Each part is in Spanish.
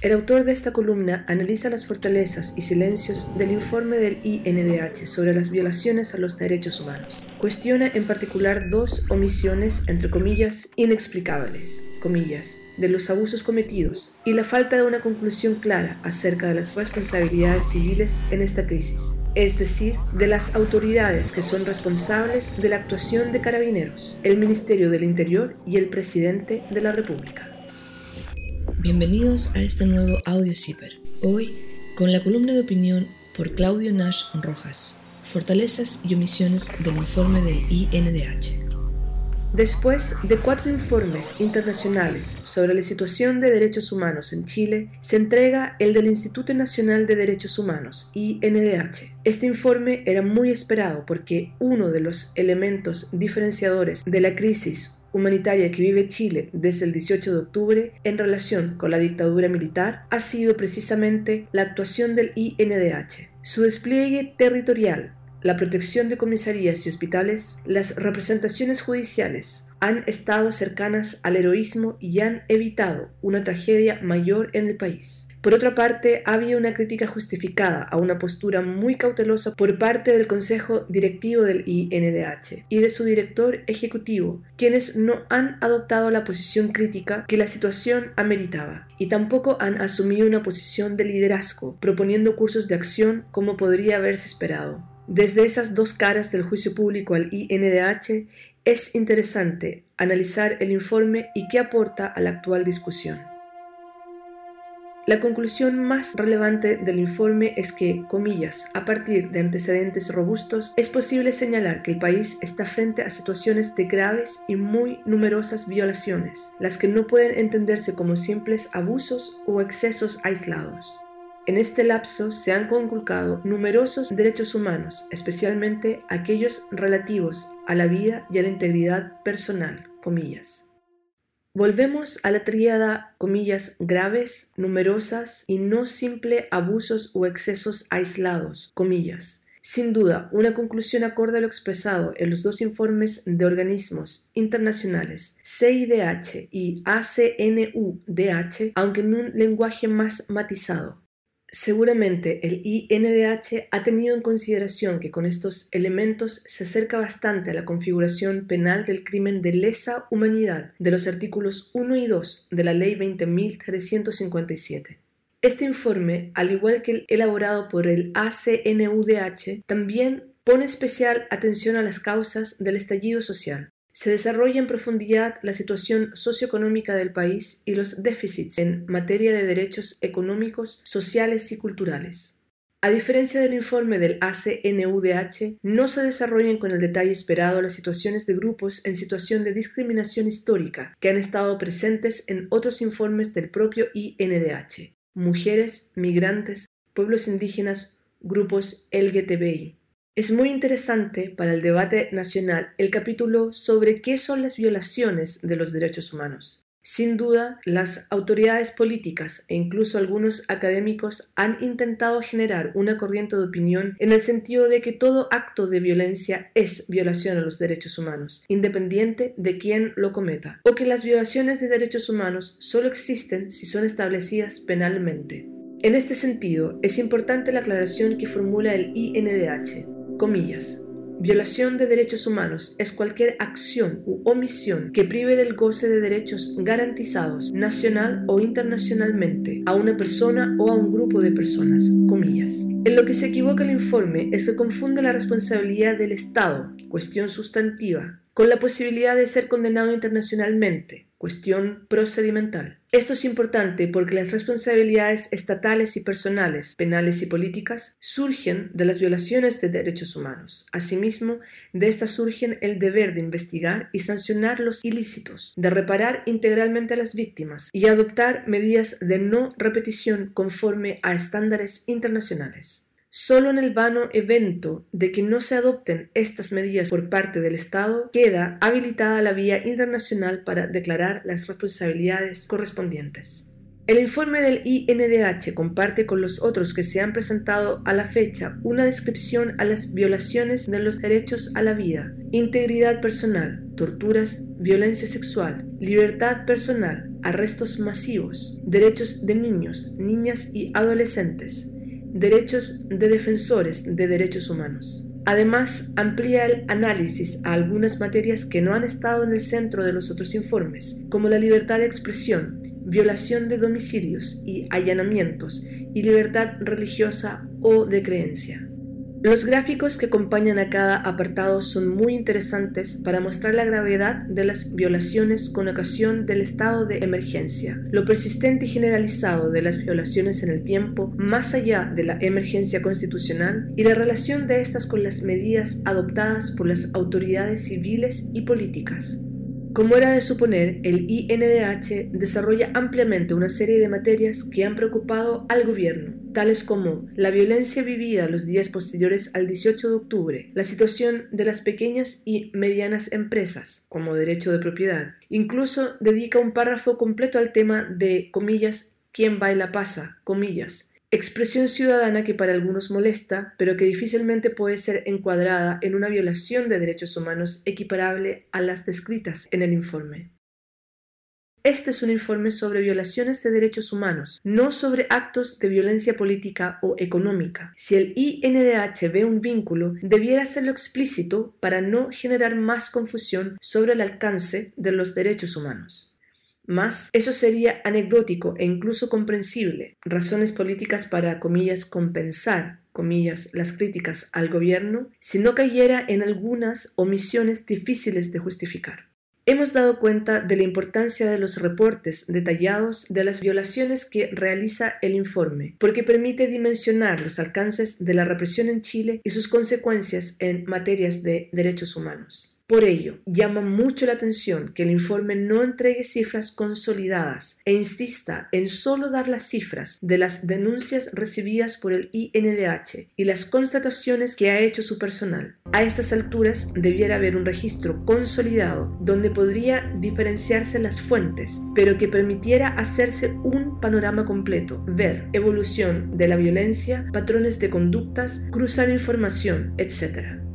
El autor de esta columna analiza las fortalezas y silencios del informe del INDH sobre las violaciones a los derechos humanos. Cuestiona en particular dos omisiones, entre comillas, inexplicables, comillas, de los abusos cometidos y la falta de una conclusión clara acerca de las responsabilidades civiles en esta crisis, es decir, de las autoridades que son responsables de la actuación de carabineros, el Ministerio del Interior y el Presidente de la República. Bienvenidos a este nuevo Audio Zipper. Hoy con la columna de opinión por Claudio Nash Rojas, Fortalezas y omisiones del informe del INDH. Después de cuatro informes internacionales sobre la situación de derechos humanos en Chile, se entrega el del Instituto Nacional de Derechos Humanos, INDH. Este informe era muy esperado porque uno de los elementos diferenciadores de la crisis humanitaria que vive Chile desde el 18 de octubre en relación con la dictadura militar ha sido precisamente la actuación del INDH. Su despliegue territorial la protección de comisarías y hospitales, las representaciones judiciales han estado cercanas al heroísmo y han evitado una tragedia mayor en el país. Por otra parte, ha habido una crítica justificada a una postura muy cautelosa por parte del Consejo Directivo del INDH y de su director ejecutivo, quienes no han adoptado la posición crítica que la situación ameritaba y tampoco han asumido una posición de liderazgo, proponiendo cursos de acción como podría haberse esperado. Desde esas dos caras del juicio público al INDH es interesante analizar el informe y qué aporta a la actual discusión. La conclusión más relevante del informe es que, comillas, a partir de antecedentes robustos, es posible señalar que el país está frente a situaciones de graves y muy numerosas violaciones, las que no pueden entenderse como simples abusos o excesos aislados. En este lapso se han conculcado numerosos derechos humanos, especialmente aquellos relativos a la vida y a la integridad personal, comillas. Volvemos a la tríada, comillas, graves, numerosas y no simple abusos o excesos aislados, comillas. Sin duda, una conclusión acorde a lo expresado en los dos informes de organismos internacionales CIDH y ACNUDH, aunque en un lenguaje más matizado. Seguramente el INDH ha tenido en consideración que con estos elementos se acerca bastante a la configuración penal del crimen de lesa humanidad de los artículos 1 y 2 de la Ley 20.357. Este informe, al igual que el elaborado por el ACNUDH, también pone especial atención a las causas del estallido social, se desarrolla en profundidad la situación socioeconómica del país y los déficits en materia de derechos económicos, sociales y culturales. A diferencia del informe del ACNUDH, no se desarrollan con el detalle esperado las situaciones de grupos en situación de discriminación histórica que han estado presentes en otros informes del propio INDH, mujeres, migrantes, pueblos indígenas, grupos LGTBI. Es muy interesante para el debate nacional el capítulo sobre qué son las violaciones de los derechos humanos. Sin duda, las autoridades políticas e incluso algunos académicos han intentado generar una corriente de opinión en el sentido de que todo acto de violencia es violación a los derechos humanos, independiente de quién lo cometa, o que las violaciones de derechos humanos solo existen si son establecidas penalmente. En este sentido, es importante la aclaración que formula el INDH. Comillas. Violación de derechos humanos es cualquier acción u omisión que prive del goce de derechos garantizados nacional o internacionalmente a una persona o a un grupo de personas. En lo que se equivoca el informe es que confunde la responsabilidad del Estado, cuestión sustantiva, con la posibilidad de ser condenado internacionalmente, cuestión procedimental. Esto es importante porque las responsabilidades estatales y personales, penales y políticas, surgen de las violaciones de derechos humanos. Asimismo, de estas surgen el deber de investigar y sancionar los ilícitos, de reparar integralmente a las víctimas y adoptar medidas de no repetición conforme a estándares internacionales. Solo en el vano evento de que no se adopten estas medidas por parte del Estado queda habilitada la vía internacional para declarar las responsabilidades correspondientes. El informe del INDH comparte con los otros que se han presentado a la fecha una descripción a las violaciones de los derechos a la vida, integridad personal, torturas, violencia sexual, libertad personal, arrestos masivos, derechos de niños, niñas y adolescentes, derechos de defensores de derechos humanos. Además, amplía el análisis a algunas materias que no han estado en el centro de los otros informes, como la libertad de expresión, violación de domicilios y allanamientos y libertad religiosa o de creencia. Los gráficos que acompañan a cada apartado son muy interesantes para mostrar la gravedad de las violaciones con ocasión del estado de emergencia, lo persistente y generalizado de las violaciones en el tiempo más allá de la emergencia constitucional y la relación de estas con las medidas adoptadas por las autoridades civiles y políticas. Como era de suponer, el INDH desarrolla ampliamente una serie de materias que han preocupado al gobierno, tales como la violencia vivida los días posteriores al 18 de octubre, la situación de las pequeñas y medianas empresas como derecho de propiedad. Incluso dedica un párrafo completo al tema de, comillas, quién baila pasa, comillas, Expresión ciudadana que para algunos molesta, pero que difícilmente puede ser encuadrada en una violación de derechos humanos equiparable a las descritas en el informe. Este es un informe sobre violaciones de derechos humanos, no sobre actos de violencia política o económica. Si el INDH ve un vínculo, debiera hacerlo explícito para no generar más confusión sobre el alcance de los derechos humanos. Más, eso sería anecdótico e incluso comprensible. Razones políticas para, comillas, compensar, comillas, las críticas al gobierno, si no cayera en algunas omisiones difíciles de justificar. Hemos dado cuenta de la importancia de los reportes detallados de las violaciones que realiza el informe, porque permite dimensionar los alcances de la represión en Chile y sus consecuencias en materias de derechos humanos. Por ello, llama mucho la atención que el informe no entregue cifras consolidadas e insista en solo dar las cifras de las denuncias recibidas por el INDH y las constataciones que ha hecho su personal. A estas alturas debiera haber un registro consolidado donde podría diferenciarse las fuentes, pero que permitiera hacerse un panorama completo, ver evolución de la violencia, patrones de conductas, cruzar información, etc.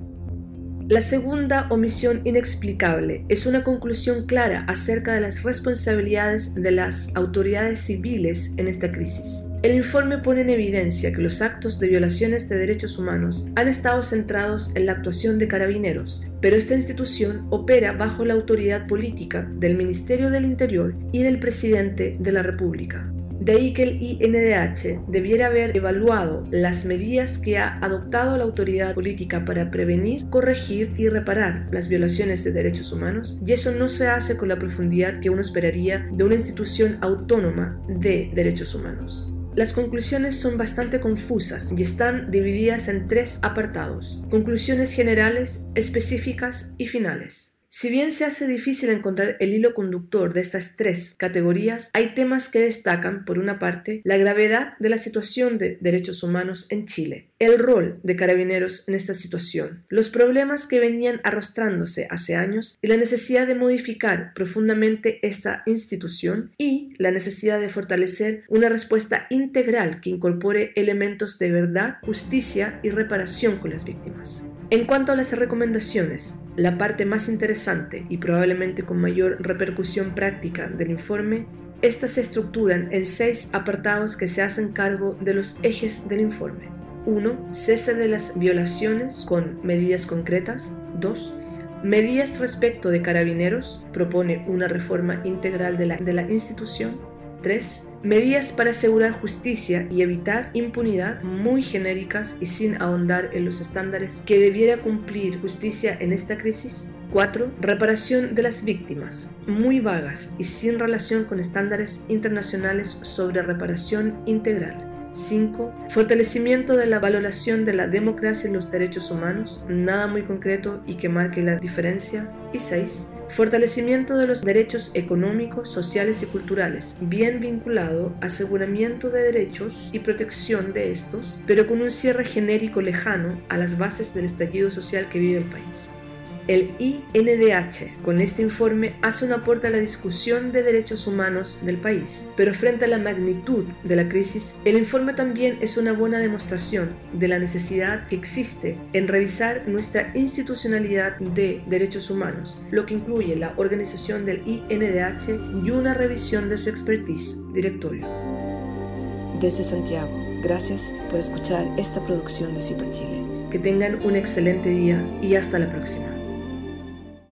La segunda omisión inexplicable es una conclusión clara acerca de las responsabilidades de las autoridades civiles en esta crisis. El informe pone en evidencia que los actos de violaciones de derechos humanos han estado centrados en la actuación de carabineros, pero esta institución opera bajo la autoridad política del Ministerio del Interior y del Presidente de la República. De ahí que el INDH debiera haber evaluado las medidas que ha adoptado la autoridad política para prevenir, corregir y reparar las violaciones de derechos humanos, y eso no se hace con la profundidad que uno esperaría de una institución autónoma de derechos humanos. Las conclusiones son bastante confusas y están divididas en tres apartados, conclusiones generales, específicas y finales. Si bien se hace difícil encontrar el hilo conductor de estas tres categorías, hay temas que destacan, por una parte, la gravedad de la situación de derechos humanos en Chile, el rol de carabineros en esta situación, los problemas que venían arrastrándose hace años y la necesidad de modificar profundamente esta institución y la necesidad de fortalecer una respuesta integral que incorpore elementos de verdad, justicia y reparación con las víctimas. En cuanto a las recomendaciones, la parte más interesante y probablemente con mayor repercusión práctica del informe, estas se estructuran en seis apartados que se hacen cargo de los ejes del informe. 1. Cese de las violaciones con medidas concretas. 2. Medidas respecto de carabineros. Propone una reforma integral de la, de la institución. 3. Medidas para asegurar justicia y evitar impunidad muy genéricas y sin ahondar en los estándares que debiera cumplir justicia en esta crisis. 4. Reparación de las víctimas, muy vagas y sin relación con estándares internacionales sobre reparación integral. 5. Fortalecimiento de la valoración de la democracia y los derechos humanos, nada muy concreto y que marque la diferencia. Y 6 Fortalecimiento de los derechos económicos, sociales y culturales, bien vinculado aseguramiento de derechos y protección de estos, pero con un cierre genérico lejano a las bases del estallido social que vive el país. El INDH con este informe hace un aporte a la discusión de derechos humanos del país, pero frente a la magnitud de la crisis, el informe también es una buena demostración de la necesidad que existe en revisar nuestra institucionalidad de derechos humanos, lo que incluye la organización del INDH y una revisión de su expertise directorio. Desde Santiago, gracias por escuchar esta producción de CIPER Chile. Que tengan un excelente día y hasta la próxima.